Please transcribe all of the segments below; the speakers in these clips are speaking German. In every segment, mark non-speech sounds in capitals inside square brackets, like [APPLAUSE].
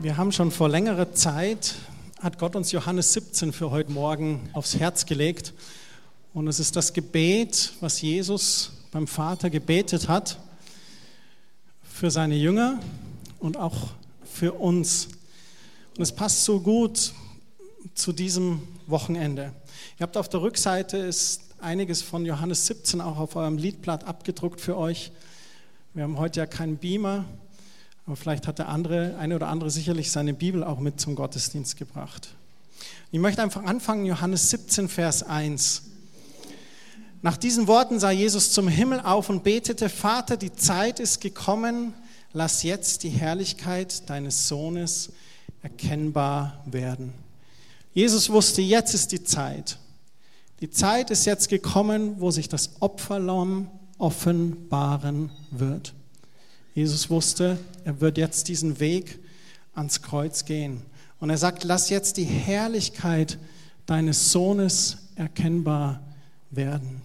Wir haben schon vor längerer Zeit, hat Gott uns Johannes 17 für heute Morgen aufs Herz gelegt. Und es ist das Gebet, was Jesus beim Vater gebetet hat, für seine Jünger und auch für uns. Und es passt so gut zu diesem Wochenende. Ihr habt auf der Rückseite ist einiges von Johannes 17 auch auf eurem Liedblatt abgedruckt für euch. Wir haben heute ja keinen Beamer, aber vielleicht hat der andere, eine oder andere sicherlich seine Bibel auch mit zum Gottesdienst gebracht. Ich möchte einfach anfangen, Johannes 17, Vers 1. Nach diesen Worten sah Jesus zum Himmel auf und betete, Vater, die Zeit ist gekommen, lass jetzt die Herrlichkeit deines Sohnes erkennbar werden. Jesus wusste, jetzt ist die Zeit. Die Zeit ist jetzt gekommen, wo sich das Opferlamm offenbaren wird. Jesus wusste, er wird jetzt diesen Weg ans Kreuz gehen. Und er sagt, lass jetzt die Herrlichkeit deines Sohnes erkennbar werden,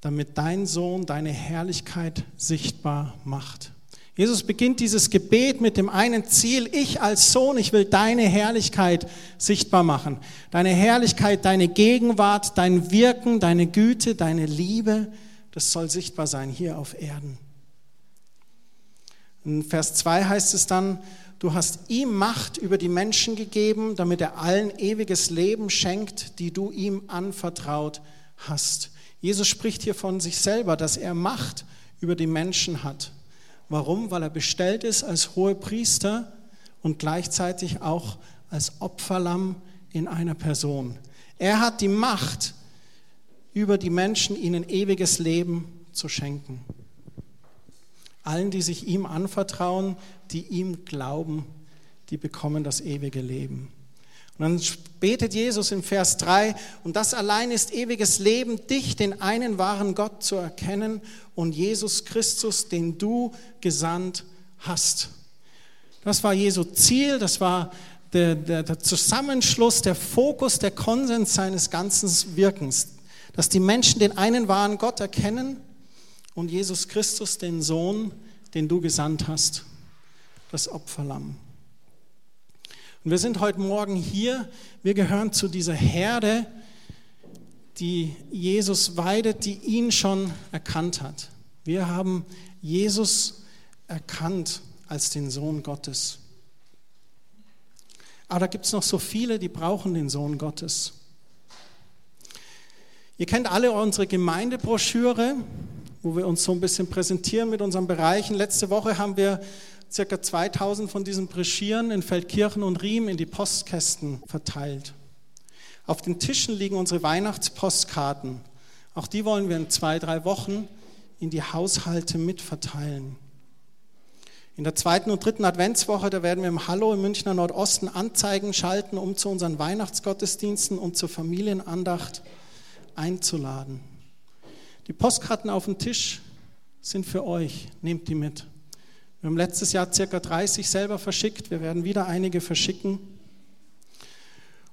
damit dein Sohn deine Herrlichkeit sichtbar macht. Jesus beginnt dieses Gebet mit dem einen Ziel, ich als Sohn, ich will deine Herrlichkeit sichtbar machen. Deine Herrlichkeit, deine Gegenwart, dein Wirken, deine Güte, deine Liebe, das soll sichtbar sein hier auf Erden. In Vers 2 heißt es dann, du hast ihm Macht über die Menschen gegeben, damit er allen ewiges Leben schenkt, die du ihm anvertraut hast. Jesus spricht hier von sich selber, dass er Macht über die Menschen hat. Warum? Weil er bestellt ist als hohe Priester und gleichzeitig auch als Opferlamm in einer Person. Er hat die Macht über die Menschen, ihnen ewiges Leben zu schenken. Allen, die sich ihm anvertrauen, die ihm glauben, die bekommen das ewige Leben. Und dann betet Jesus in Vers 3, und das allein ist ewiges Leben, dich, den einen wahren Gott, zu erkennen und Jesus Christus, den du gesandt hast. Das war Jesu Ziel, das war der, der, der Zusammenschluss, der Fokus, der Konsens seines ganzen Wirkens, dass die Menschen den einen wahren Gott erkennen und Jesus Christus, den Sohn, den du gesandt hast, das Opferlamm. Und wir sind heute Morgen hier, wir gehören zu dieser Herde, die Jesus weidet, die ihn schon erkannt hat. Wir haben Jesus erkannt als den Sohn Gottes. Aber da gibt es noch so viele, die brauchen den Sohn Gottes. Ihr kennt alle unsere Gemeindebroschüre wo wir uns so ein bisschen präsentieren mit unseren Bereichen. Letzte Woche haben wir circa 2000 von diesen Breschieren in Feldkirchen und Riem in die Postkästen verteilt. Auf den Tischen liegen unsere Weihnachtspostkarten. Auch die wollen wir in zwei, drei Wochen in die Haushalte mitverteilen. In der zweiten und dritten Adventswoche, da werden wir im Hallo im Münchner Nordosten Anzeigen schalten, um zu unseren Weihnachtsgottesdiensten und zur Familienandacht einzuladen. Die Postkarten auf dem Tisch sind für euch. Nehmt die mit. Wir haben letztes Jahr circa 30 selber verschickt. Wir werden wieder einige verschicken.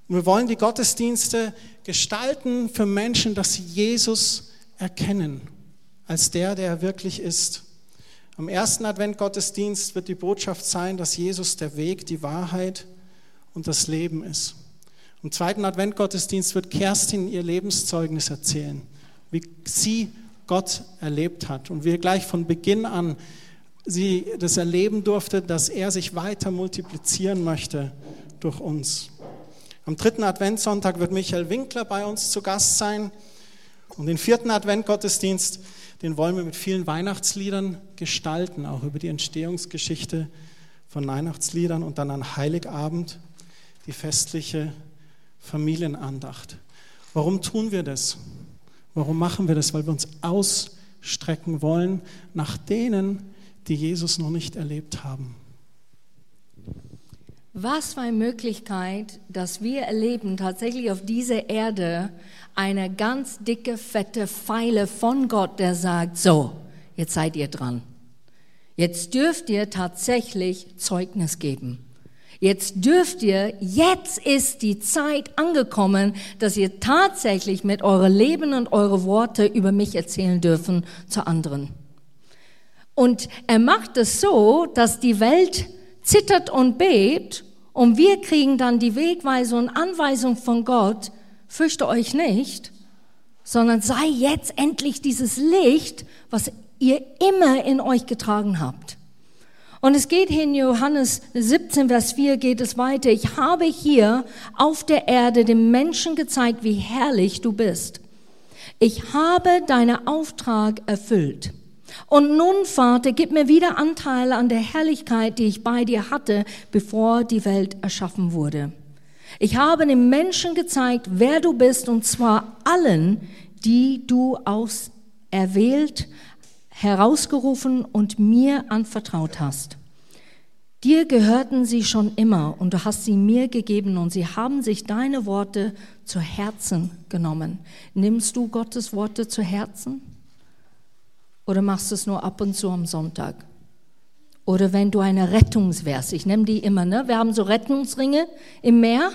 Und wir wollen die Gottesdienste gestalten für Menschen, dass sie Jesus erkennen als der, der er wirklich ist. Am ersten Adventgottesdienst wird die Botschaft sein, dass Jesus der Weg, die Wahrheit und das Leben ist. Am zweiten Adventgottesdienst wird Kerstin ihr Lebenszeugnis erzählen wie sie Gott erlebt hat und wie gleich von Beginn an sie das erleben durfte, dass er sich weiter multiplizieren möchte durch uns. Am dritten Adventssonntag wird Michael Winkler bei uns zu Gast sein und den vierten Adventgottesdienst, den wollen wir mit vielen Weihnachtsliedern gestalten, auch über die Entstehungsgeschichte von Weihnachtsliedern und dann an Heiligabend die festliche Familienandacht. Warum tun wir das? Warum machen wir das? Weil wir uns ausstrecken wollen nach denen, die Jesus noch nicht erlebt haben. Was für eine Möglichkeit, dass wir erleben tatsächlich auf dieser Erde eine ganz dicke, fette Pfeile von Gott, der sagt, so, jetzt seid ihr dran. Jetzt dürft ihr tatsächlich Zeugnis geben. Jetzt dürft ihr, jetzt ist die Zeit angekommen, dass ihr tatsächlich mit eurem Leben und eure Worte über mich erzählen dürfen zu anderen. Und er macht es so, dass die Welt zittert und bebt und wir kriegen dann die Wegweisung und Anweisung von Gott, fürchte euch nicht, sondern sei jetzt endlich dieses Licht, was ihr immer in euch getragen habt. Und es geht hier in Johannes 17, Vers 4 geht es weiter. Ich habe hier auf der Erde dem Menschen gezeigt, wie herrlich du bist. Ich habe deinen Auftrag erfüllt. Und nun, Vater, gib mir wieder Anteile an der Herrlichkeit, die ich bei dir hatte, bevor die Welt erschaffen wurde. Ich habe dem Menschen gezeigt, wer du bist, und zwar allen, die du auserwählt, herausgerufen und mir anvertraut hast. Dir gehörten sie schon immer und du hast sie mir gegeben und sie haben sich deine Worte zu Herzen genommen. Nimmst du Gottes Worte zu Herzen? Oder machst du es nur ab und zu am Sonntag? Oder wenn du eine Rettungsvers, ich nenne die immer, ne? wir haben so Rettungsringe im Meer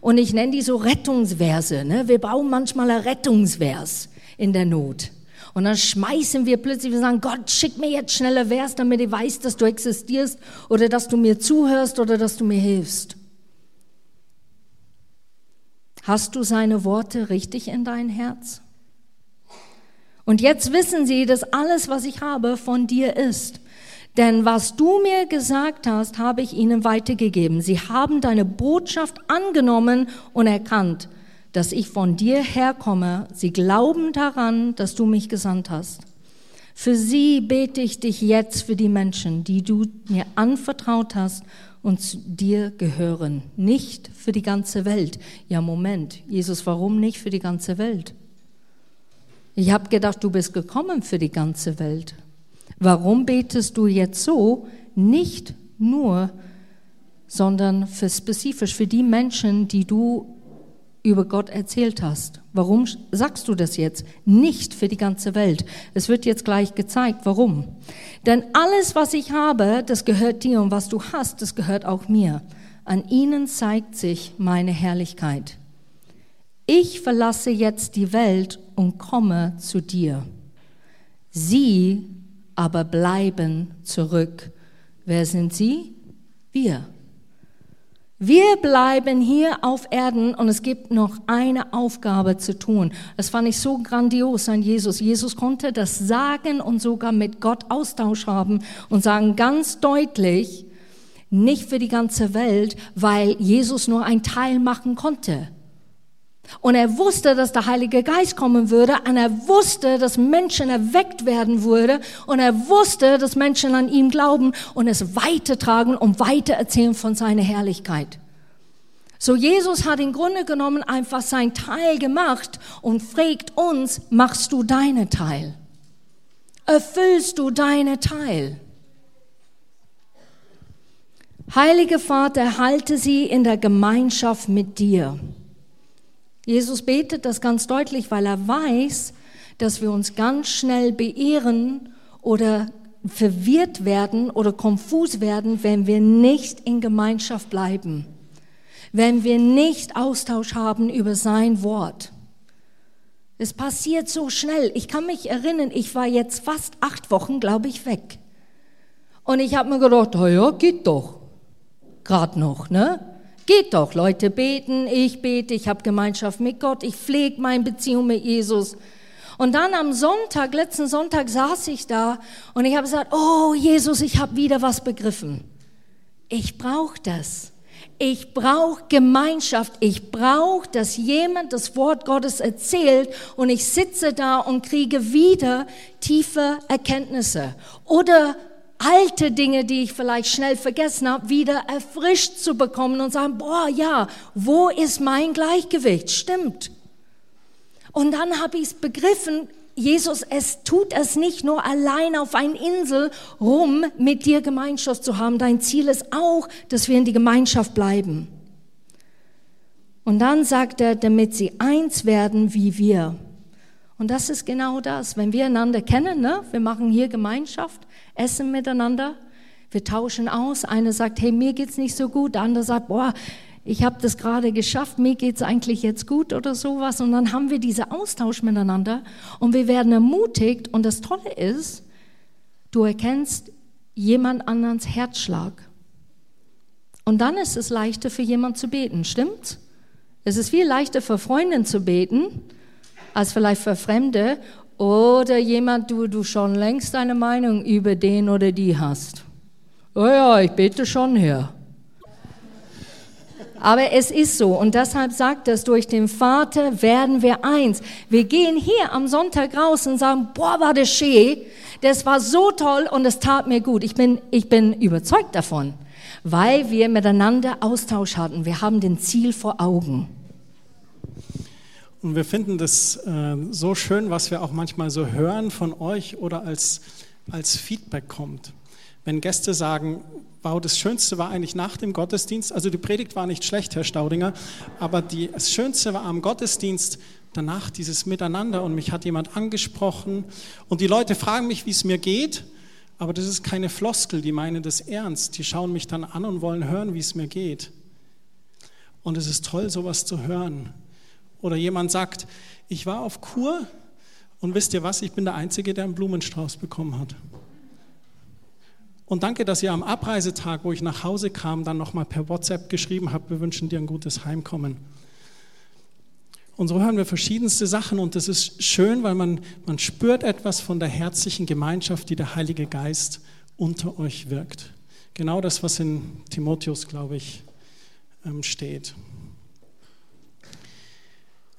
und ich nenne die so Rettungsverse. Ne? Wir bauen manchmal ein Rettungsvers in der Not. Und dann schmeißen wir plötzlich, wir sagen, Gott, schick mir jetzt schneller Vers, damit ich weiß, dass du existierst oder dass du mir zuhörst oder dass du mir hilfst. Hast du seine Worte richtig in dein Herz? Und jetzt wissen sie, dass alles, was ich habe, von dir ist. Denn was du mir gesagt hast, habe ich ihnen weitergegeben. Sie haben deine Botschaft angenommen und erkannt dass ich von dir herkomme. Sie glauben daran, dass du mich gesandt hast. Für sie bete ich dich jetzt für die Menschen, die du mir anvertraut hast und zu dir gehören, nicht für die ganze Welt. Ja, Moment, Jesus, warum nicht für die ganze Welt? Ich habe gedacht, du bist gekommen für die ganze Welt. Warum betest du jetzt so? Nicht nur, sondern für spezifisch für die Menschen, die du über Gott erzählt hast. Warum sagst du das jetzt? Nicht für die ganze Welt. Es wird jetzt gleich gezeigt, warum. Denn alles, was ich habe, das gehört dir und was du hast, das gehört auch mir. An ihnen zeigt sich meine Herrlichkeit. Ich verlasse jetzt die Welt und komme zu dir. Sie aber bleiben zurück. Wer sind sie? Wir. Wir bleiben hier auf Erden und es gibt noch eine Aufgabe zu tun. Das fand ich so grandios an Jesus. Jesus konnte das sagen und sogar mit Gott Austausch haben und sagen ganz deutlich, nicht für die ganze Welt, weil Jesus nur ein Teil machen konnte. Und er wusste, dass der Heilige Geist kommen würde und er wusste, dass Menschen erweckt werden würde und er wusste, dass Menschen an ihm glauben und es weitertragen und weitererzählen von seiner Herrlichkeit. So Jesus hat im Grunde genommen einfach sein Teil gemacht und fragt uns, machst du deine Teil? Erfüllst du deine Teil? Heilige Vater, halte sie in der Gemeinschaft mit dir. Jesus betet das ganz deutlich, weil er weiß, dass wir uns ganz schnell beehren oder verwirrt werden oder konfus werden, wenn wir nicht in Gemeinschaft bleiben, wenn wir nicht Austausch haben über sein Wort. Es passiert so schnell. Ich kann mich erinnern, ich war jetzt fast acht Wochen, glaube ich, weg. Und ich habe mir gedacht, oh ja, geht doch. Gerade noch, ne? Geht doch, Leute beten, ich bete, ich habe Gemeinschaft mit Gott, ich pflege meine Beziehung mit Jesus. Und dann am Sonntag, letzten Sonntag saß ich da und ich habe gesagt, oh Jesus, ich habe wieder was begriffen. Ich brauche das. Ich brauche Gemeinschaft. Ich brauche, dass jemand das Wort Gottes erzählt und ich sitze da und kriege wieder tiefe Erkenntnisse. Oder alte Dinge, die ich vielleicht schnell vergessen habe, wieder erfrischt zu bekommen und sagen, boah, ja, wo ist mein Gleichgewicht? Stimmt. Und dann habe ich es begriffen, Jesus, es tut es nicht nur allein auf einer Insel rum, mit dir Gemeinschaft zu haben. Dein Ziel ist auch, dass wir in die Gemeinschaft bleiben. Und dann sagt er, damit sie eins werden wie wir. Und das ist genau das. Wenn wir einander kennen, ne? wir machen hier Gemeinschaft, essen miteinander, wir tauschen aus. Einer sagt, hey, mir geht's nicht so gut. Der andere sagt, boah, ich habe das gerade geschafft, mir geht's eigentlich jetzt gut oder sowas. Und dann haben wir diesen Austausch miteinander und wir werden ermutigt. Und das Tolle ist, du erkennst jemand anderes Herzschlag. Und dann ist es leichter für jemand zu beten, stimmt's? Es ist viel leichter für Freunde zu beten, als vielleicht für Fremde oder jemand, du, du schon längst deine Meinung über den oder die hast. Oh ja, ich bete schon her. Aber es ist so und deshalb sagt es, durch den Vater werden wir eins. Wir gehen hier am Sonntag raus und sagen, boah, war das schön, das war so toll und es tat mir gut. Ich bin, ich bin überzeugt davon, weil wir miteinander Austausch hatten. Wir haben den Ziel vor Augen. Und wir finden das äh, so schön, was wir auch manchmal so hören von euch oder als, als Feedback kommt. Wenn Gäste sagen, wow, das Schönste war eigentlich nach dem Gottesdienst, also die Predigt war nicht schlecht, Herr Staudinger, aber die, das Schönste war am Gottesdienst danach dieses Miteinander und mich hat jemand angesprochen und die Leute fragen mich, wie es mir geht, aber das ist keine Floskel, die meinen das ernst, die schauen mich dann an und wollen hören, wie es mir geht. Und es ist toll, sowas zu hören. Oder jemand sagt, ich war auf Kur und wisst ihr was, ich bin der Einzige, der einen Blumenstrauß bekommen hat. Und danke, dass ihr am Abreisetag, wo ich nach Hause kam, dann nochmal per WhatsApp geschrieben habt, wir wünschen dir ein gutes Heimkommen. Und so hören wir verschiedenste Sachen und das ist schön, weil man, man spürt etwas von der herzlichen Gemeinschaft, die der Heilige Geist unter euch wirkt. Genau das, was in Timotheus, glaube ich, ähm, steht.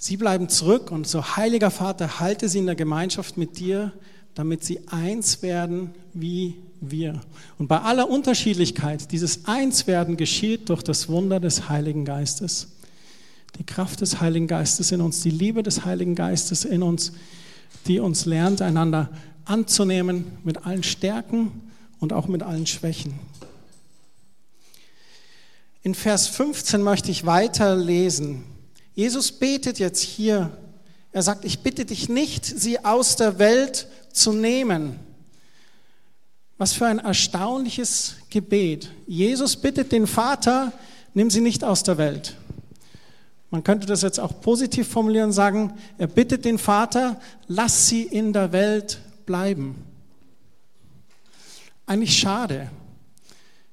Sie bleiben zurück und so, heiliger Vater, halte sie in der Gemeinschaft mit dir, damit sie eins werden wie wir. Und bei aller Unterschiedlichkeit, dieses Einswerden geschieht durch das Wunder des Heiligen Geistes. Die Kraft des Heiligen Geistes in uns, die Liebe des Heiligen Geistes in uns, die uns lernt, einander anzunehmen mit allen Stärken und auch mit allen Schwächen. In Vers 15 möchte ich weiterlesen. Jesus betet jetzt hier. Er sagt, ich bitte dich nicht, sie aus der Welt zu nehmen. Was für ein erstaunliches Gebet. Jesus bittet den Vater, nimm sie nicht aus der Welt. Man könnte das jetzt auch positiv formulieren und sagen, er bittet den Vater, lass sie in der Welt bleiben. Eigentlich schade.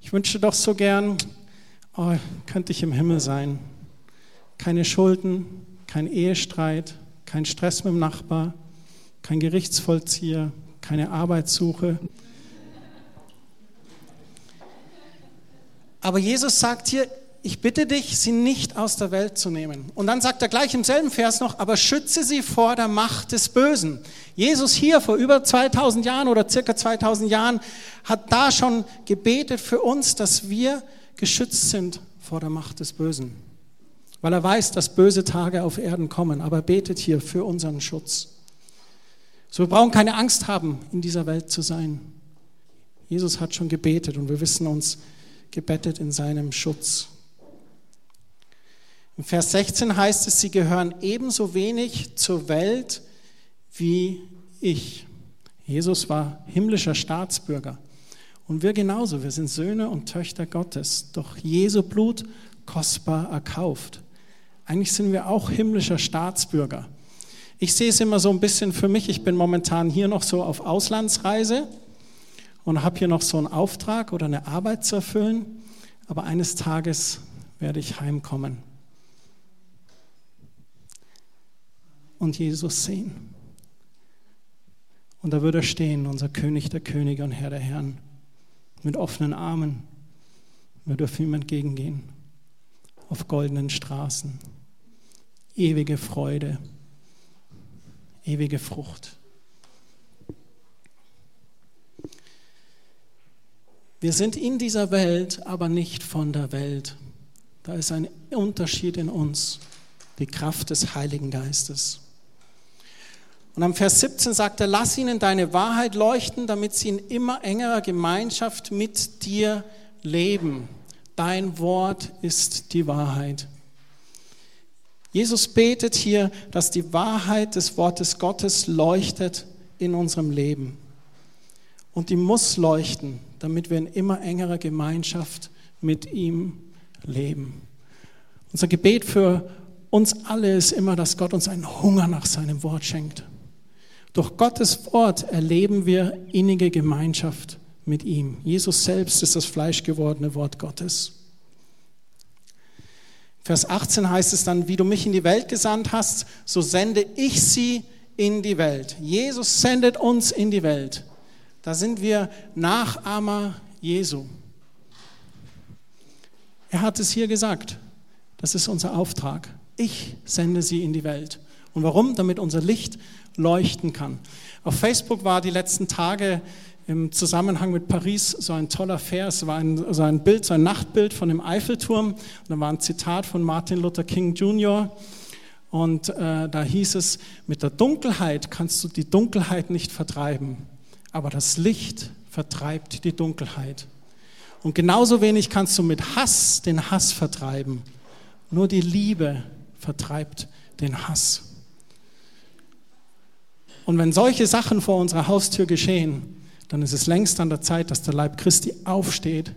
Ich wünschte doch so gern, oh, könnte ich im Himmel sein keine Schulden, kein Ehestreit, kein Stress mit dem Nachbar, kein Gerichtsvollzieher, keine Arbeitssuche. Aber Jesus sagt hier, ich bitte dich, sie nicht aus der Welt zu nehmen. Und dann sagt er gleich im selben Vers noch, aber schütze sie vor der Macht des Bösen. Jesus hier vor über 2000 Jahren oder circa 2000 Jahren hat da schon gebetet für uns, dass wir geschützt sind vor der Macht des Bösen weil er weiß, dass böse Tage auf Erden kommen, aber er betet hier für unseren Schutz. So, wir brauchen keine Angst haben, in dieser Welt zu sein. Jesus hat schon gebetet und wir wissen uns gebettet in seinem Schutz. Im Vers 16 heißt es, sie gehören ebenso wenig zur Welt wie ich. Jesus war himmlischer Staatsbürger. Und wir genauso, wir sind Söhne und Töchter Gottes, doch Jesu Blut kostbar erkauft. Eigentlich sind wir auch himmlischer Staatsbürger. Ich sehe es immer so ein bisschen für mich. Ich bin momentan hier noch so auf Auslandsreise und habe hier noch so einen Auftrag oder eine Arbeit zu erfüllen. Aber eines Tages werde ich heimkommen und Jesus sehen. Und da würde er stehen, unser König der Könige und Herr der Herren, mit offenen Armen. Wir dürfen ihm entgegengehen auf goldenen Straßen. Ewige Freude, ewige Frucht. Wir sind in dieser Welt, aber nicht von der Welt. Da ist ein Unterschied in uns, die Kraft des Heiligen Geistes. Und am Vers 17 sagt er, lass ihnen deine Wahrheit leuchten, damit sie in immer engerer Gemeinschaft mit dir leben. Dein Wort ist die Wahrheit. Jesus betet hier, dass die Wahrheit des Wortes Gottes leuchtet in unserem Leben. Und die muss leuchten, damit wir in immer engerer Gemeinschaft mit ihm leben. Unser Gebet für uns alle ist immer, dass Gott uns einen Hunger nach seinem Wort schenkt. Durch Gottes Wort erleben wir innige Gemeinschaft mit ihm. Jesus selbst ist das fleischgewordene Wort Gottes. Vers 18 heißt es dann, wie du mich in die Welt gesandt hast, so sende ich sie in die Welt. Jesus sendet uns in die Welt. Da sind wir Nachahmer Jesu. Er hat es hier gesagt. Das ist unser Auftrag. Ich sende sie in die Welt. Und warum? Damit unser Licht leuchten kann. Auf Facebook war die letzten Tage im Zusammenhang mit Paris so ein toller Vers, war ein, so ein Bild, so ein Nachtbild von dem Eiffelturm. Und da war ein Zitat von Martin Luther King Jr. Und äh, da hieß es, mit der Dunkelheit kannst du die Dunkelheit nicht vertreiben, aber das Licht vertreibt die Dunkelheit. Und genauso wenig kannst du mit Hass den Hass vertreiben. Nur die Liebe vertreibt den Hass. Und wenn solche Sachen vor unserer Haustür geschehen, dann ist es längst an der Zeit, dass der Leib Christi aufsteht,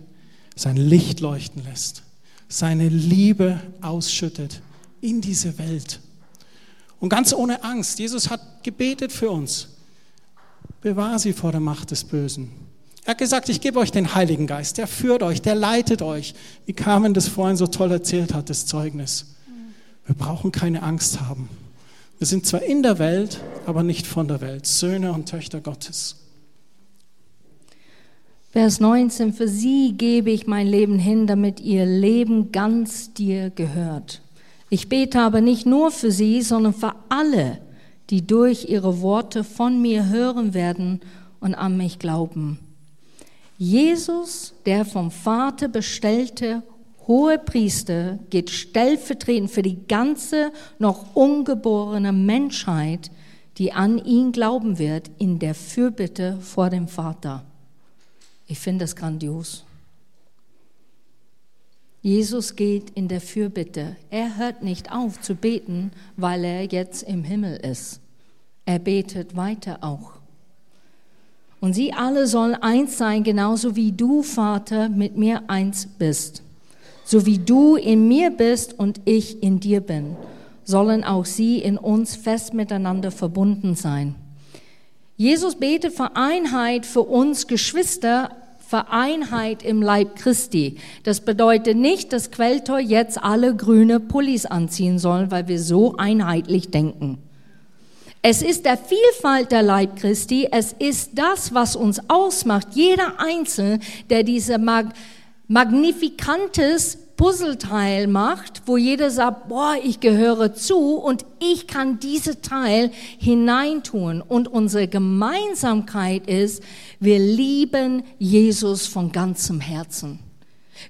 sein Licht leuchten lässt, seine Liebe ausschüttet in diese Welt. Und ganz ohne Angst. Jesus hat gebetet für uns. Bewahr sie vor der Macht des Bösen. Er hat gesagt, ich gebe euch den Heiligen Geist, der führt euch, der leitet euch. Wie Carmen das vorhin so toll erzählt hat, das Zeugnis. Wir brauchen keine Angst haben. Wir sind zwar in der Welt, aber nicht von der Welt, Söhne und Töchter Gottes. Vers 19, für sie gebe ich mein Leben hin, damit ihr Leben ganz dir gehört. Ich bete aber nicht nur für sie, sondern für alle, die durch ihre Worte von mir hören werden und an mich glauben. Jesus, der vom Vater bestellte hohe Priester, geht stellvertretend für die ganze noch ungeborene Menschheit, die an ihn glauben wird, in der Fürbitte vor dem Vater. Ich finde das grandios. Jesus geht in der Fürbitte. Er hört nicht auf zu beten, weil er jetzt im Himmel ist. Er betet weiter auch. Und sie alle sollen eins sein, genauso wie du, Vater, mit mir eins bist. So wie du in mir bist und ich in dir bin, sollen auch sie in uns fest miteinander verbunden sein. Jesus betet für Einheit für uns Geschwister, für Einheit im Leib Christi. Das bedeutet nicht, dass Quelltor jetzt alle grüne Pullis anziehen sollen, weil wir so einheitlich denken. Es ist der Vielfalt der Leib Christi, es ist das, was uns ausmacht. Jeder Einzelne, der diese mag magnifikantes Puzzleteil macht, wo jeder sagt, boah, ich gehöre zu und ich kann diese Teil hineintun. Und unsere Gemeinsamkeit ist, wir lieben Jesus von ganzem Herzen.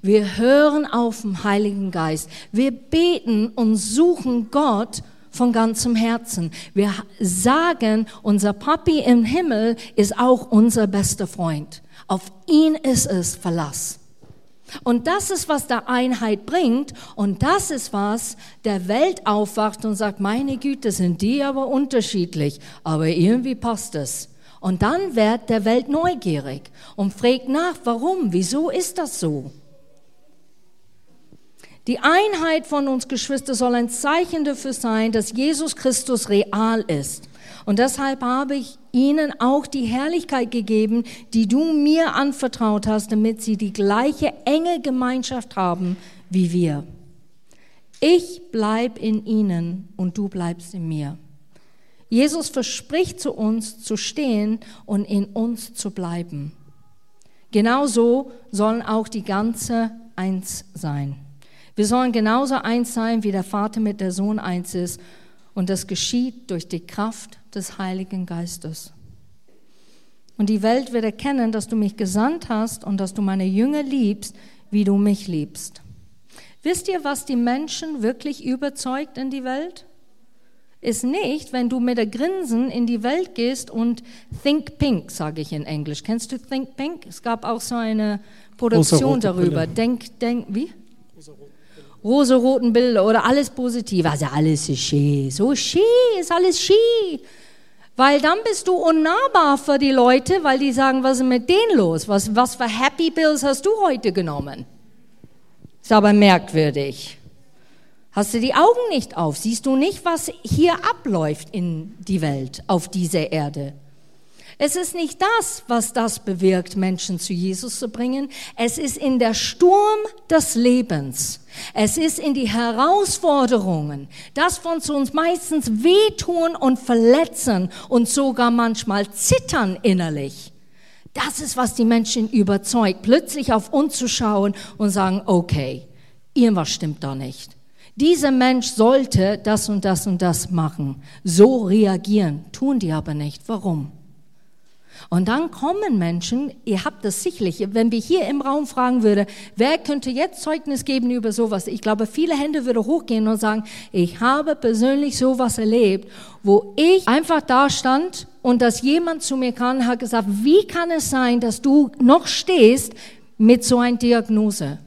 Wir hören auf den Heiligen Geist. Wir beten und suchen Gott von ganzem Herzen. Wir sagen, unser Papi im Himmel ist auch unser bester Freund. Auf ihn ist es Verlass. Und das ist, was der Einheit bringt. Und das ist, was der Welt aufwacht und sagt, meine Güte, sind die aber unterschiedlich. Aber irgendwie passt es. Und dann wird der Welt neugierig und fragt nach, warum, wieso ist das so? Die Einheit von uns Geschwister soll ein Zeichen dafür sein, dass Jesus Christus real ist. Und deshalb habe ich ihnen auch die Herrlichkeit gegeben, die du mir anvertraut hast, damit sie die gleiche enge Gemeinschaft haben wie wir. Ich bleib in ihnen und du bleibst in mir. Jesus verspricht zu uns zu stehen und in uns zu bleiben. Genauso sollen auch die ganze eins sein. Wir sollen genauso eins sein, wie der Vater mit der Sohn eins ist. Und das geschieht durch die Kraft des Heiligen Geistes. Und die Welt wird erkennen, dass du mich gesandt hast und dass du meine Jünger liebst, wie du mich liebst. Wisst ihr, was die Menschen wirklich überzeugt in die Welt? Ist nicht, wenn du mit der Grinsen in die Welt gehst und Think Pink, sage ich in Englisch. Kennst du Think Pink? Es gab auch so eine Produktion darüber. Denk, denk, wie? Rosa-roten Bilder oder alles positiv. Also alles ist schön. So schön, ist alles schön. Weil dann bist du unnahbar für die Leute, weil die sagen, was ist mit denen los? Was, was für Happy Bills hast du heute genommen? Ist aber merkwürdig. Hast du die Augen nicht auf? Siehst du nicht, was hier abläuft in die Welt, auf dieser Erde? Es ist nicht das, was das bewirkt, Menschen zu Jesus zu bringen. Es ist in der Sturm des Lebens. Es ist in die Herausforderungen, das von uns meistens wehtun und verletzen und sogar manchmal zittern innerlich. Das ist, was die Menschen überzeugt, plötzlich auf uns zu schauen und sagen, okay, irgendwas stimmt da nicht. Dieser Mensch sollte das und das und das machen. So reagieren, tun die aber nicht. Warum? Und dann kommen Menschen, ihr habt das sicherlich, wenn wir hier im Raum fragen würde, wer könnte jetzt Zeugnis geben über sowas? Ich glaube, viele Hände würden hochgehen und sagen, ich habe persönlich sowas erlebt, wo ich einfach da stand und dass jemand zu mir kam, hat gesagt, wie kann es sein, dass du noch stehst mit so einer Diagnose?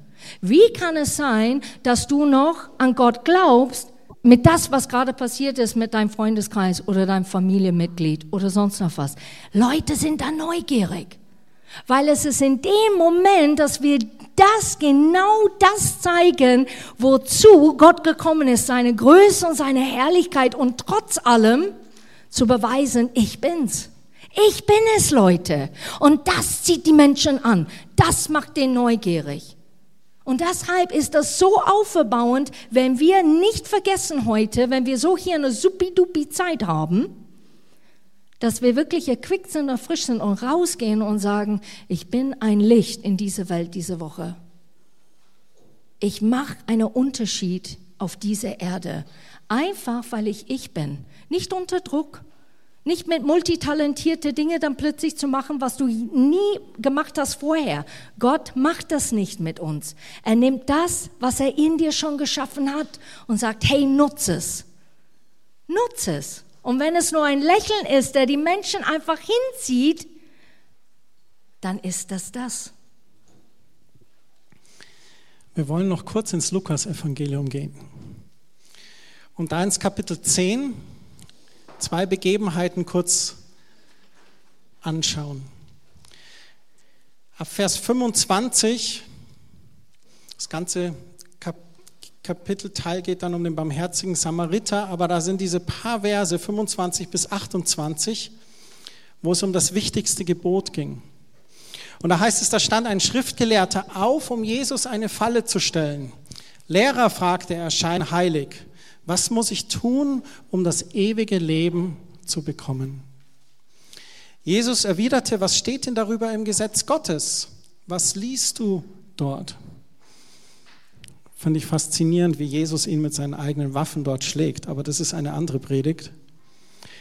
Wie kann es sein, dass du noch an Gott glaubst, mit das, was gerade passiert ist mit deinem Freundeskreis oder deinem Familienmitglied oder sonst noch was. Leute sind da neugierig, weil es ist in dem Moment, dass wir das, genau das zeigen, wozu Gott gekommen ist, seine Größe und seine Herrlichkeit und trotz allem zu beweisen, ich bin's. Ich bin es, Leute. Und das zieht die Menschen an. Das macht den neugierig. Und deshalb ist das so aufbauend, wenn wir nicht vergessen heute, wenn wir so hier eine supidupi Zeit haben, dass wir wirklich erquickt sind und frisch sind und rausgehen und sagen, ich bin ein Licht in diese Welt diese Woche. Ich mache einen Unterschied auf dieser Erde. Einfach, weil ich ich bin. Nicht unter Druck, nicht mit multitalentierte Dinge dann plötzlich zu machen, was du nie gemacht hast vorher. Gott macht das nicht mit uns. Er nimmt das, was er in dir schon geschaffen hat und sagt, hey, nutze es. Nutze es. Und wenn es nur ein Lächeln ist, der die Menschen einfach hinzieht, dann ist das das. Wir wollen noch kurz ins Lukas-Evangelium gehen. Und da ins Kapitel 10, zwei Begebenheiten kurz anschauen. Ab Vers 25, das ganze Kapitelteil geht dann um den barmherzigen Samariter, aber da sind diese paar Verse 25 bis 28, wo es um das wichtigste Gebot ging. Und da heißt es, da stand ein Schriftgelehrter auf, um Jesus eine Falle zu stellen. Lehrer, fragte er, schein heilig. Was muss ich tun, um das ewige Leben zu bekommen? Jesus erwiderte, was steht denn darüber im Gesetz Gottes? Was liest du dort? Fand ich faszinierend, wie Jesus ihn mit seinen eigenen Waffen dort schlägt, aber das ist eine andere Predigt.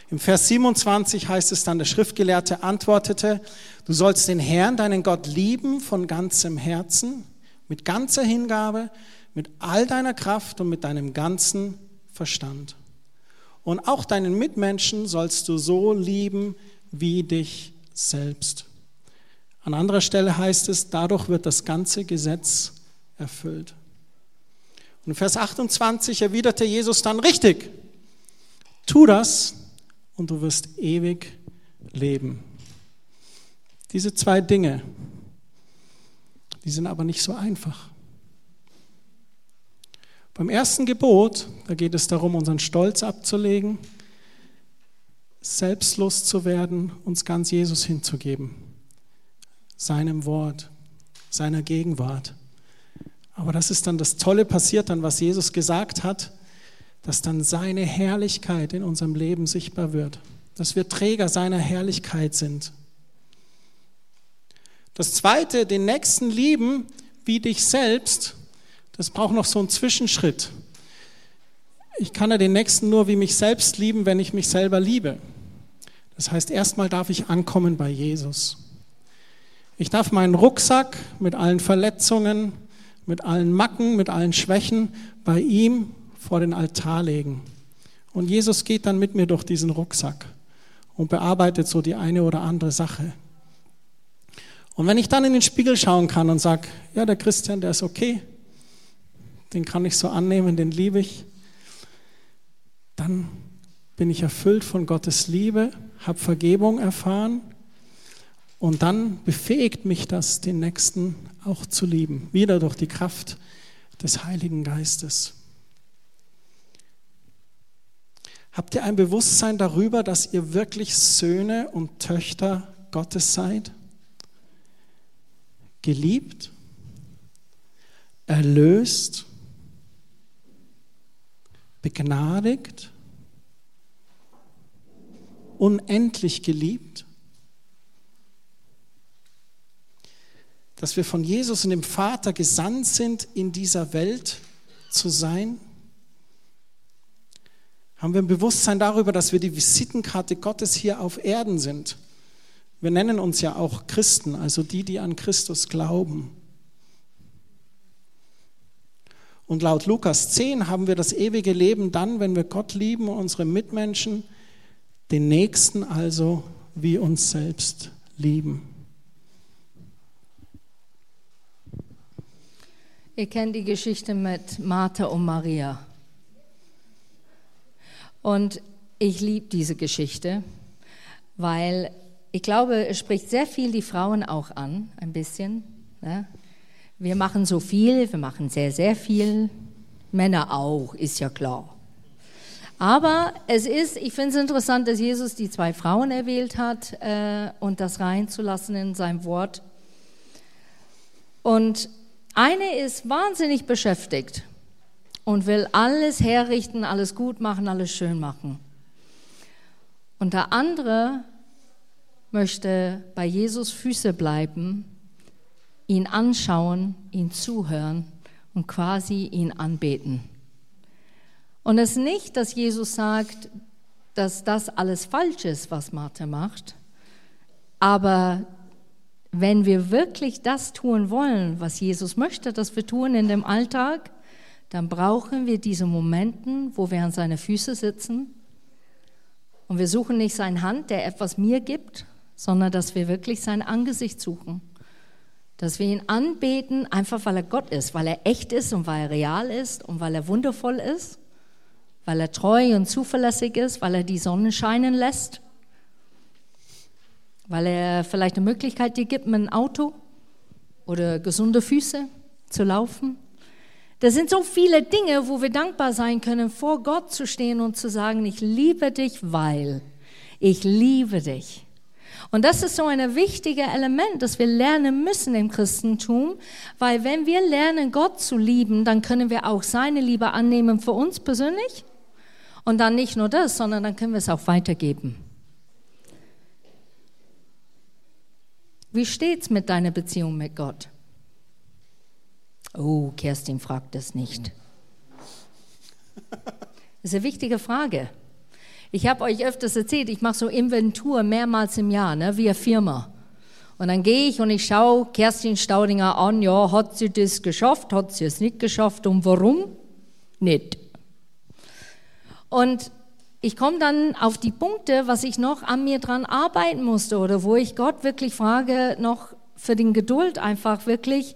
Im Vers 27 heißt es dann, der Schriftgelehrte antwortete, du sollst den Herrn, deinen Gott lieben von ganzem Herzen, mit ganzer Hingabe, mit all deiner Kraft und mit deinem ganzen Verstand. Und auch deinen Mitmenschen sollst du so lieben wie dich selbst. An anderer Stelle heißt es, dadurch wird das ganze Gesetz erfüllt. Und Vers 28 erwiderte Jesus dann richtig, tu das und du wirst ewig leben. Diese zwei Dinge, die sind aber nicht so einfach. Beim ersten Gebot, da geht es darum, unseren Stolz abzulegen, selbstlos zu werden, uns ganz Jesus hinzugeben, seinem Wort, seiner Gegenwart. Aber das ist dann das Tolle passiert dann, was Jesus gesagt hat, dass dann seine Herrlichkeit in unserem Leben sichtbar wird, dass wir Träger seiner Herrlichkeit sind. Das zweite, den Nächsten lieben wie dich selbst, das braucht noch so einen Zwischenschritt. Ich kann ja den Nächsten nur wie mich selbst lieben, wenn ich mich selber liebe. Das heißt, erstmal darf ich ankommen bei Jesus. Ich darf meinen Rucksack mit allen Verletzungen, mit allen Macken, mit allen Schwächen bei ihm vor den Altar legen. Und Jesus geht dann mit mir durch diesen Rucksack und bearbeitet so die eine oder andere Sache. Und wenn ich dann in den Spiegel schauen kann und sage, ja, der Christian, der ist okay, den kann ich so annehmen, den liebe ich, dann bin ich erfüllt von Gottes Liebe, habe Vergebung erfahren und dann befähigt mich das, den Nächsten auch zu lieben, wieder durch die Kraft des Heiligen Geistes. Habt ihr ein Bewusstsein darüber, dass ihr wirklich Söhne und Töchter Gottes seid? Geliebt, erlöst, begnadigt, unendlich geliebt? Dass wir von Jesus und dem Vater gesandt sind, in dieser Welt zu sein? Haben wir ein Bewusstsein darüber, dass wir die Visitenkarte Gottes hier auf Erden sind? Wir nennen uns ja auch Christen, also die, die an Christus glauben. Und laut Lukas 10 haben wir das ewige Leben dann, wenn wir Gott lieben unsere Mitmenschen, den Nächsten also wie uns selbst lieben. Ihr kennt die Geschichte mit Martha und Maria. Und ich liebe diese Geschichte, weil ich glaube, es spricht sehr viel die Frauen auch an, ein bisschen. Ne? Wir machen so viel, wir machen sehr, sehr viel. Männer auch, ist ja klar. Aber es ist, ich finde es interessant, dass Jesus die zwei Frauen erwählt hat äh, und das reinzulassen in sein Wort. Und eine ist wahnsinnig beschäftigt und will alles herrichten, alles gut machen, alles schön machen. Und der andere möchte bei Jesus Füße bleiben, ihn anschauen, ihn zuhören und quasi ihn anbeten. Und es ist nicht, dass Jesus sagt, dass das alles falsch ist, was Martha macht, aber wenn wir wirklich das tun wollen, was Jesus möchte, dass wir tun in dem Alltag, dann brauchen wir diese Momenten, wo wir an seine Füße sitzen und wir suchen nicht seine Hand, der etwas mir gibt, sondern dass wir wirklich sein Angesicht suchen. Dass wir ihn anbeten, einfach weil er Gott ist, weil er echt ist und weil er real ist und weil er wundervoll ist, weil er treu und zuverlässig ist, weil er die Sonne scheinen lässt, weil er vielleicht eine Möglichkeit dir gibt, mit einem Auto oder gesunde Füße zu laufen. Das sind so viele Dinge, wo wir dankbar sein können, vor Gott zu stehen und zu sagen, ich liebe dich, weil ich liebe dich. Und das ist so ein wichtiges Element, das wir lernen müssen im Christentum, weil wenn wir lernen, Gott zu lieben, dann können wir auch seine Liebe annehmen für uns persönlich. Und dann nicht nur das, sondern dann können wir es auch weitergeben. Wie steht's mit deiner Beziehung mit Gott? Oh, Kerstin fragt das nicht. Das [LAUGHS] ist eine wichtige Frage. Ich habe euch öfters erzählt, ich mache so Inventur mehrmals im Jahr, ne, wie eine Firma. Und dann gehe ich und ich schaue Kerstin Staudinger an, ja, hat sie das geschafft, hat sie es nicht geschafft und warum? Nicht. Und ich komme dann auf die Punkte, was ich noch an mir dran arbeiten musste oder wo ich Gott wirklich frage, noch für den Geduld einfach wirklich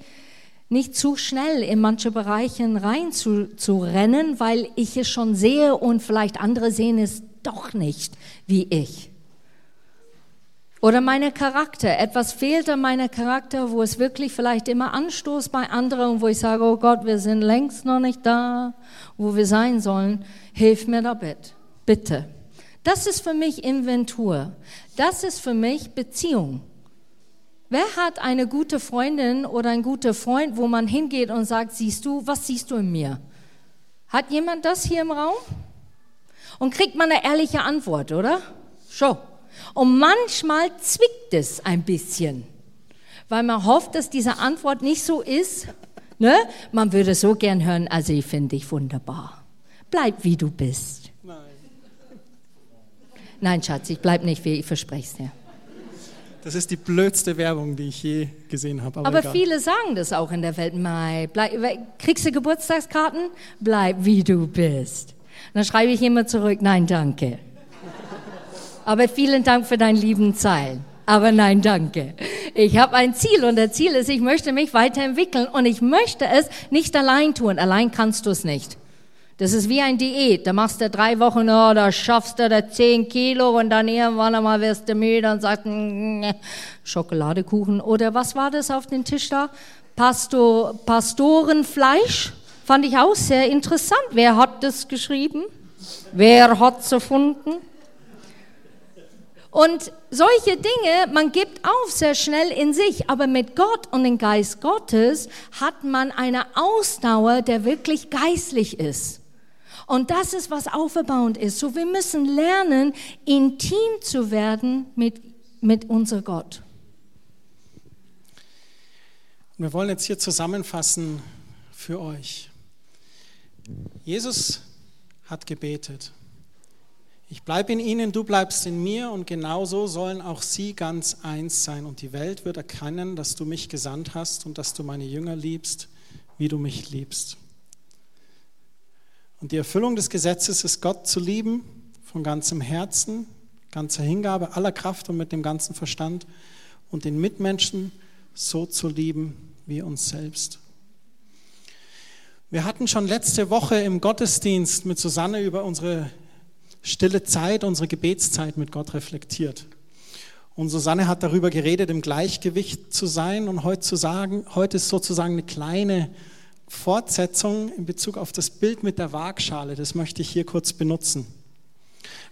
nicht zu schnell in manche Bereiche rein zu, zu rennen, weil ich es schon sehe und vielleicht andere sehen es doch nicht wie ich. Oder meine Charakter. Etwas fehlt an meiner Charakter, wo es wirklich vielleicht immer Anstoß bei anderen, wo ich sage, oh Gott, wir sind längst noch nicht da, wo wir sein sollen. Hilf mir damit. Bitte. Das ist für mich Inventur. Das ist für mich Beziehung. Wer hat eine gute Freundin oder ein guter Freund, wo man hingeht und sagt, siehst du, was siehst du in mir? Hat jemand das hier im Raum? Und kriegt man eine ehrliche Antwort, oder? Schon. Und manchmal zwickt es ein bisschen, weil man hofft, dass diese Antwort nicht so ist. Ne? Man würde so gern hören, also ich finde dich wunderbar. Bleib wie du bist. Nein. Nein, Schatz, ich bleib nicht wie ich verspreche es dir. Das ist die blödste Werbung, die ich je gesehen habe. Aber, aber viele sagen das auch in der Welt. Mai, bleib, kriegst du Geburtstagskarten? Bleib wie du bist. Dann schreibe ich immer zurück, nein, danke. Aber vielen Dank für deinen lieben Zeilen. Aber nein, danke. Ich habe ein Ziel und das Ziel ist, ich möchte mich weiterentwickeln und ich möchte es nicht allein tun. Allein kannst du es nicht. Das ist wie ein Diät. Da machst du drei Wochen, oh, da schaffst du da zehn Kilo und dann irgendwann einmal wirst du müde und sagst, mm, Schokoladekuchen. Oder was war das auf dem Tisch da? Pastor, Pastorenfleisch? Fand ich auch sehr interessant. Wer hat das geschrieben? Wer hat's erfunden? Und solche Dinge, man gibt auf sehr schnell in sich, aber mit Gott und dem Geist Gottes hat man eine Ausdauer, der wirklich geistlich ist. Und das ist, was aufbauend ist. So, wir müssen lernen, intim zu werden mit, mit unser Gott. Wir wollen jetzt hier zusammenfassen für euch. Jesus hat gebetet. Ich bleibe in ihnen, du bleibst in mir und genauso sollen auch sie ganz eins sein. Und die Welt wird erkennen, dass du mich gesandt hast und dass du meine Jünger liebst, wie du mich liebst. Und die Erfüllung des Gesetzes ist, Gott zu lieben von ganzem Herzen, ganzer Hingabe, aller Kraft und mit dem ganzen Verstand und den Mitmenschen so zu lieben wie uns selbst. Wir hatten schon letzte Woche im Gottesdienst mit Susanne über unsere stille Zeit, unsere Gebetszeit mit Gott reflektiert. Und Susanne hat darüber geredet, im Gleichgewicht zu sein und heute zu sagen, heute ist sozusagen eine kleine Fortsetzung in Bezug auf das Bild mit der Waagschale. Das möchte ich hier kurz benutzen.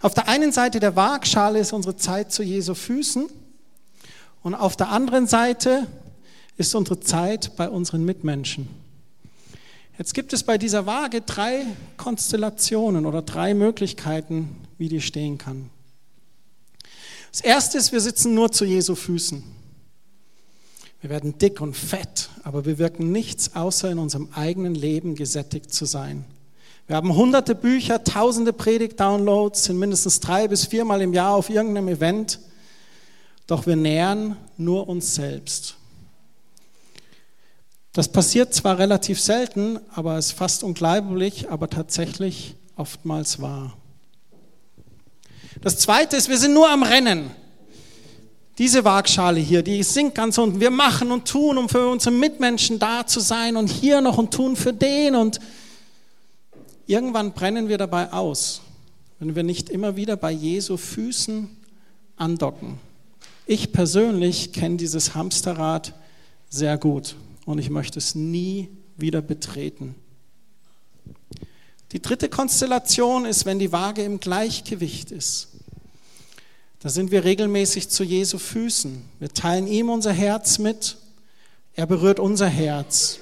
Auf der einen Seite der Waagschale ist unsere Zeit zu Jesu Füßen und auf der anderen Seite ist unsere Zeit bei unseren Mitmenschen. Jetzt gibt es bei dieser Waage drei Konstellationen oder drei Möglichkeiten, wie die stehen kann. Das erste ist, wir sitzen nur zu Jesu Füßen. Wir werden dick und fett, aber wir wirken nichts, außer in unserem eigenen Leben gesättigt zu sein. Wir haben hunderte Bücher, tausende Predigt-Downloads, sind mindestens drei bis viermal im Jahr auf irgendeinem Event, doch wir nähern nur uns selbst. Das passiert zwar relativ selten, aber es ist fast unglaublich, aber tatsächlich oftmals wahr. Das Zweite ist, wir sind nur am Rennen. Diese Waagschale hier, die sinkt ganz unten. Wir machen und tun, um für unsere Mitmenschen da zu sein und hier noch und tun für den und irgendwann brennen wir dabei aus, wenn wir nicht immer wieder bei Jesu Füßen andocken. Ich persönlich kenne dieses Hamsterrad sehr gut und ich möchte es nie wieder betreten. Die dritte Konstellation ist, wenn die Waage im Gleichgewicht ist. Da sind wir regelmäßig zu Jesu Füßen. Wir teilen ihm unser Herz mit. Er berührt unser Herz.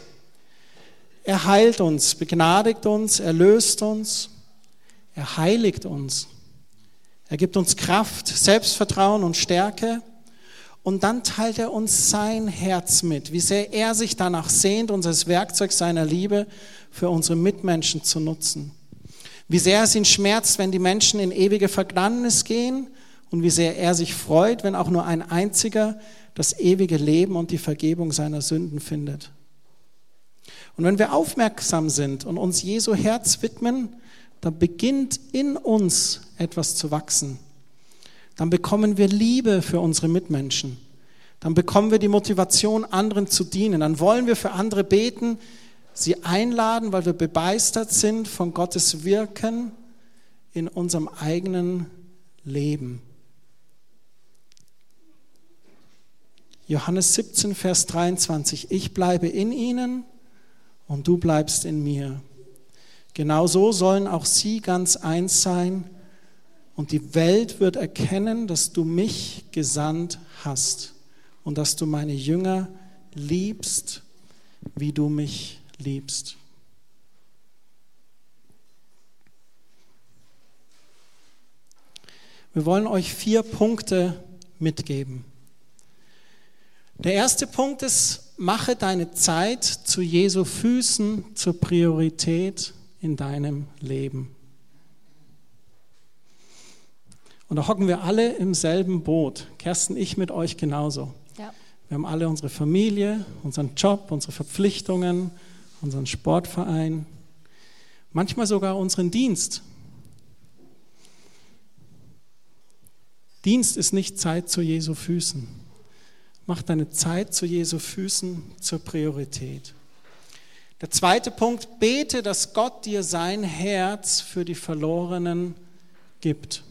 Er heilt uns, begnadigt uns, erlöst uns. Er heiligt uns. Er gibt uns Kraft, Selbstvertrauen und Stärke. Und dann teilt er uns sein Herz mit, wie sehr er sich danach sehnt, uns Werkzeug seiner Liebe für unsere Mitmenschen zu nutzen. Wie sehr es ihn schmerzt, wenn die Menschen in ewige Verglannis gehen und wie sehr er sich freut, wenn auch nur ein einziger das ewige Leben und die Vergebung seiner Sünden findet. Und wenn wir aufmerksam sind und uns Jesu Herz widmen, dann beginnt in uns etwas zu wachsen dann bekommen wir Liebe für unsere Mitmenschen. Dann bekommen wir die Motivation, anderen zu dienen. Dann wollen wir für andere beten, sie einladen, weil wir begeistert sind von Gottes Wirken in unserem eigenen Leben. Johannes 17, Vers 23. Ich bleibe in ihnen und du bleibst in mir. Genau so sollen auch sie ganz eins sein und die Welt wird erkennen, dass du mich gesandt hast und dass du meine Jünger liebst, wie du mich liebst. Wir wollen euch vier Punkte mitgeben. Der erste Punkt ist, mache deine Zeit zu Jesu Füßen zur Priorität in deinem Leben. Und da hocken wir alle im selben Boot. Kerstin, ich mit euch genauso. Ja. Wir haben alle unsere Familie, unseren Job, unsere Verpflichtungen, unseren Sportverein, manchmal sogar unseren Dienst. Dienst ist nicht Zeit zu Jesu Füßen. Mach deine Zeit zu Jesu Füßen zur Priorität. Der zweite Punkt, bete, dass Gott dir sein Herz für die Verlorenen gibt.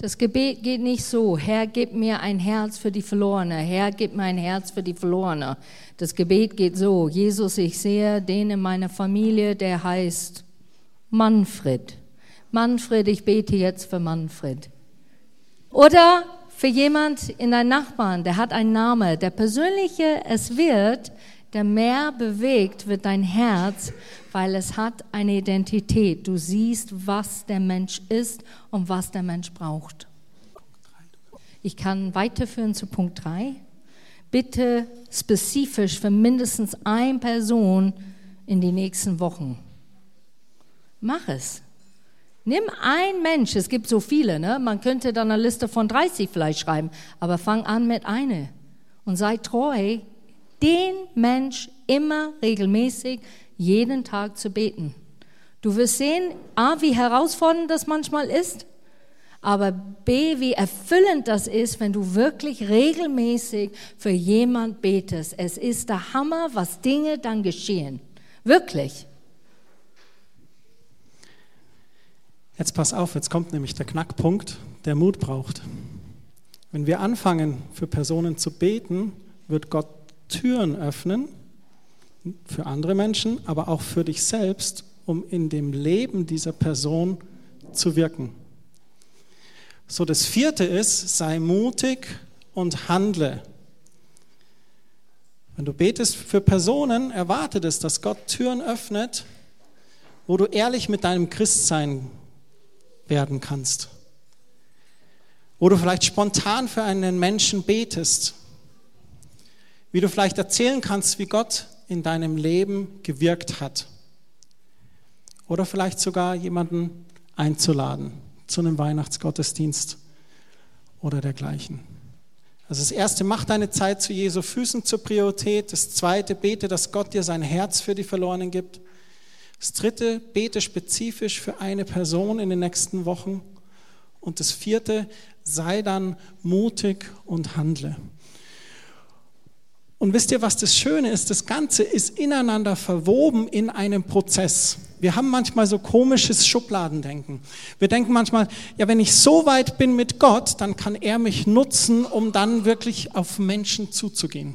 Das Gebet geht nicht so, Herr, gib mir ein Herz für die Verlorene, Herr, gib mir ein Herz für die Verlorene. Das Gebet geht so, Jesus, ich sehe den in meiner Familie, der heißt Manfred. Manfred, ich bete jetzt für Manfred. Oder für jemand in deinen Nachbarn, der hat einen Namen. Der persönliche es wird, der mehr bewegt wird dein Herz, weil es hat eine Identität. Du siehst, was der Mensch ist und was der Mensch braucht. Ich kann weiterführen zu Punkt 3. Bitte spezifisch für mindestens eine Person in die nächsten Wochen. Mach es. Nimm ein Mensch, es gibt so viele, ne? man könnte dann eine Liste von 30 vielleicht schreiben, aber fang an mit einer und sei treu, den Mensch immer regelmäßig jeden Tag zu beten. Du wirst sehen, A, wie herausfordernd das manchmal ist, aber B, wie erfüllend das ist, wenn du wirklich regelmäßig für jemand betest. Es ist der Hammer, was Dinge dann geschehen. Wirklich. Jetzt pass auf, jetzt kommt nämlich der Knackpunkt, der Mut braucht. Wenn wir anfangen, für Personen zu beten, wird Gott Türen öffnen für andere Menschen, aber auch für dich selbst, um in dem Leben dieser Person zu wirken. So, das vierte ist, sei mutig und handle. Wenn du betest für Personen, erwartet es, dass Gott Türen öffnet, wo du ehrlich mit deinem Christsein werden kannst. Wo du vielleicht spontan für einen Menschen betest. Wie du vielleicht erzählen kannst, wie Gott in deinem Leben gewirkt hat. Oder vielleicht sogar jemanden einzuladen zu einem Weihnachtsgottesdienst oder dergleichen. Also das erste, mach deine Zeit zu Jesu Füßen zur Priorität. Das zweite, bete, dass Gott dir sein Herz für die Verlorenen gibt. Das dritte, bete spezifisch für eine Person in den nächsten Wochen. Und das vierte, sei dann mutig und handle. Und wisst ihr, was das Schöne ist? Das Ganze ist ineinander verwoben in einem Prozess. Wir haben manchmal so komisches Schubladendenken. Wir denken manchmal, ja, wenn ich so weit bin mit Gott, dann kann er mich nutzen, um dann wirklich auf Menschen zuzugehen.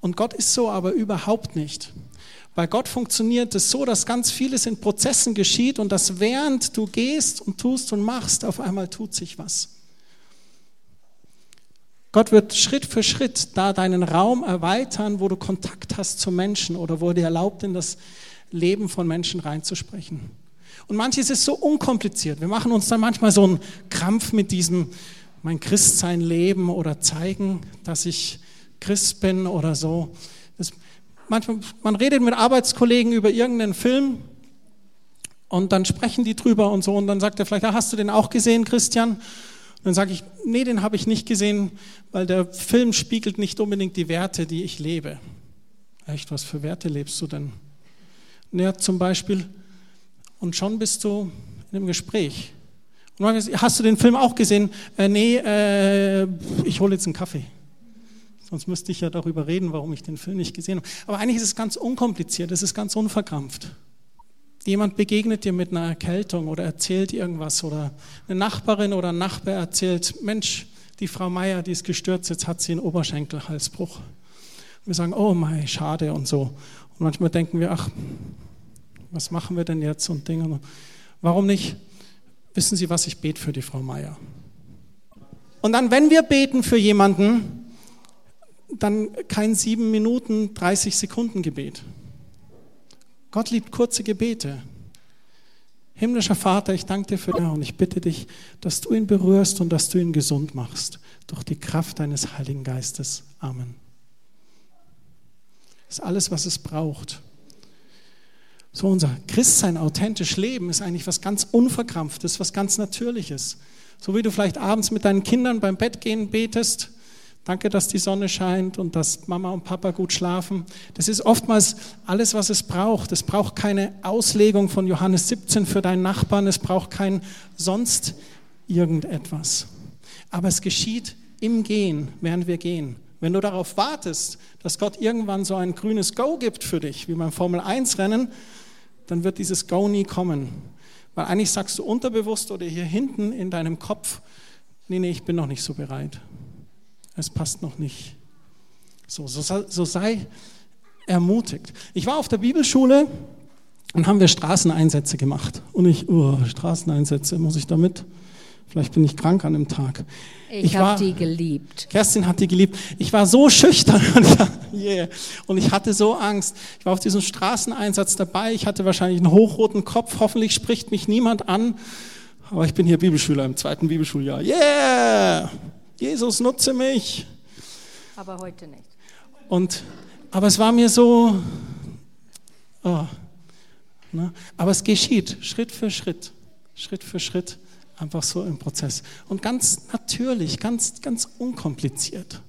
Und Gott ist so aber überhaupt nicht. Bei Gott funktioniert es so, dass ganz vieles in Prozessen geschieht und dass während du gehst und tust und machst, auf einmal tut sich was. Gott wird Schritt für Schritt da deinen Raum erweitern, wo du Kontakt hast zu Menschen oder wo er dir erlaubt, in das Leben von Menschen reinzusprechen. Und manches ist so unkompliziert. Wir machen uns dann manchmal so einen Krampf mit diesem mein Christsein leben oder zeigen, dass ich Christ bin oder so. Das manchmal, man redet mit Arbeitskollegen über irgendeinen Film und dann sprechen die drüber und so und dann sagt er vielleicht, ah, hast du den auch gesehen, Christian? Dann sage ich, nee, den habe ich nicht gesehen, weil der Film spiegelt nicht unbedingt die Werte, die ich lebe. Echt, was für Werte lebst du denn? Naja, zum Beispiel, und schon bist du in einem Gespräch. Und man sagt, hast du den Film auch gesehen? Äh, nee, äh, ich hole jetzt einen Kaffee. Sonst müsste ich ja darüber reden, warum ich den Film nicht gesehen habe. Aber eigentlich ist es ganz unkompliziert, es ist ganz unverkrampft. Jemand begegnet dir mit einer Erkältung oder erzählt irgendwas oder eine Nachbarin oder ein Nachbar erzählt, Mensch, die Frau Meier, die ist gestürzt, jetzt hat sie einen Oberschenkelhalsbruch. Und wir sagen, oh mei, schade und so. Und manchmal denken wir, ach, was machen wir denn jetzt und Dinge. Warum nicht? Wissen Sie was, ich bete für die Frau Meier. Und dann, wenn wir beten für jemanden, dann kein sieben Minuten, 30 Sekunden Gebet. Gott liebt kurze Gebete. Himmlischer Vater, ich danke dir für dich und ich bitte dich, dass du ihn berührst und dass du ihn gesund machst durch die Kraft deines Heiligen Geistes. Amen. Das ist alles, was es braucht. So unser Christsein, authentisch leben, ist eigentlich was ganz Unverkrampftes, was ganz Natürliches. So wie du vielleicht abends mit deinen Kindern beim Bett gehen betest, Danke, dass die Sonne scheint und dass Mama und Papa gut schlafen. Das ist oftmals alles, was es braucht. Es braucht keine Auslegung von Johannes 17 für deinen Nachbarn. Es braucht kein sonst irgendetwas. Aber es geschieht im Gehen, während wir gehen. Wenn du darauf wartest, dass Gott irgendwann so ein grünes Go gibt für dich, wie beim Formel 1 Rennen, dann wird dieses Go nie kommen. Weil eigentlich sagst du unterbewusst oder hier hinten in deinem Kopf, nee, nee, ich bin noch nicht so bereit es passt noch nicht. So, so, so sei ermutigt. Ich war auf der Bibelschule Dann haben wir Straßeneinsätze gemacht. Und ich, oh, Straßeneinsätze, muss ich damit? Vielleicht bin ich krank an dem Tag. Ich, habe die geliebt. Kerstin hat die geliebt. Ich war so schüchtern [LAUGHS] und, yeah. und ich hatte so Angst. Ich war auf diesem Straßeneinsatz dabei. Ich hatte wahrscheinlich einen hochroten Kopf. Hoffentlich spricht mich niemand an. Aber ich bin hier Bibelschüler im zweiten Bibelschuljahr. Yeah! Jesus nutze mich. Aber heute nicht. Und, aber es war mir so, oh, ne? aber es geschieht Schritt für Schritt, Schritt für Schritt, einfach so im Prozess. Und ganz natürlich, ganz, ganz unkompliziert.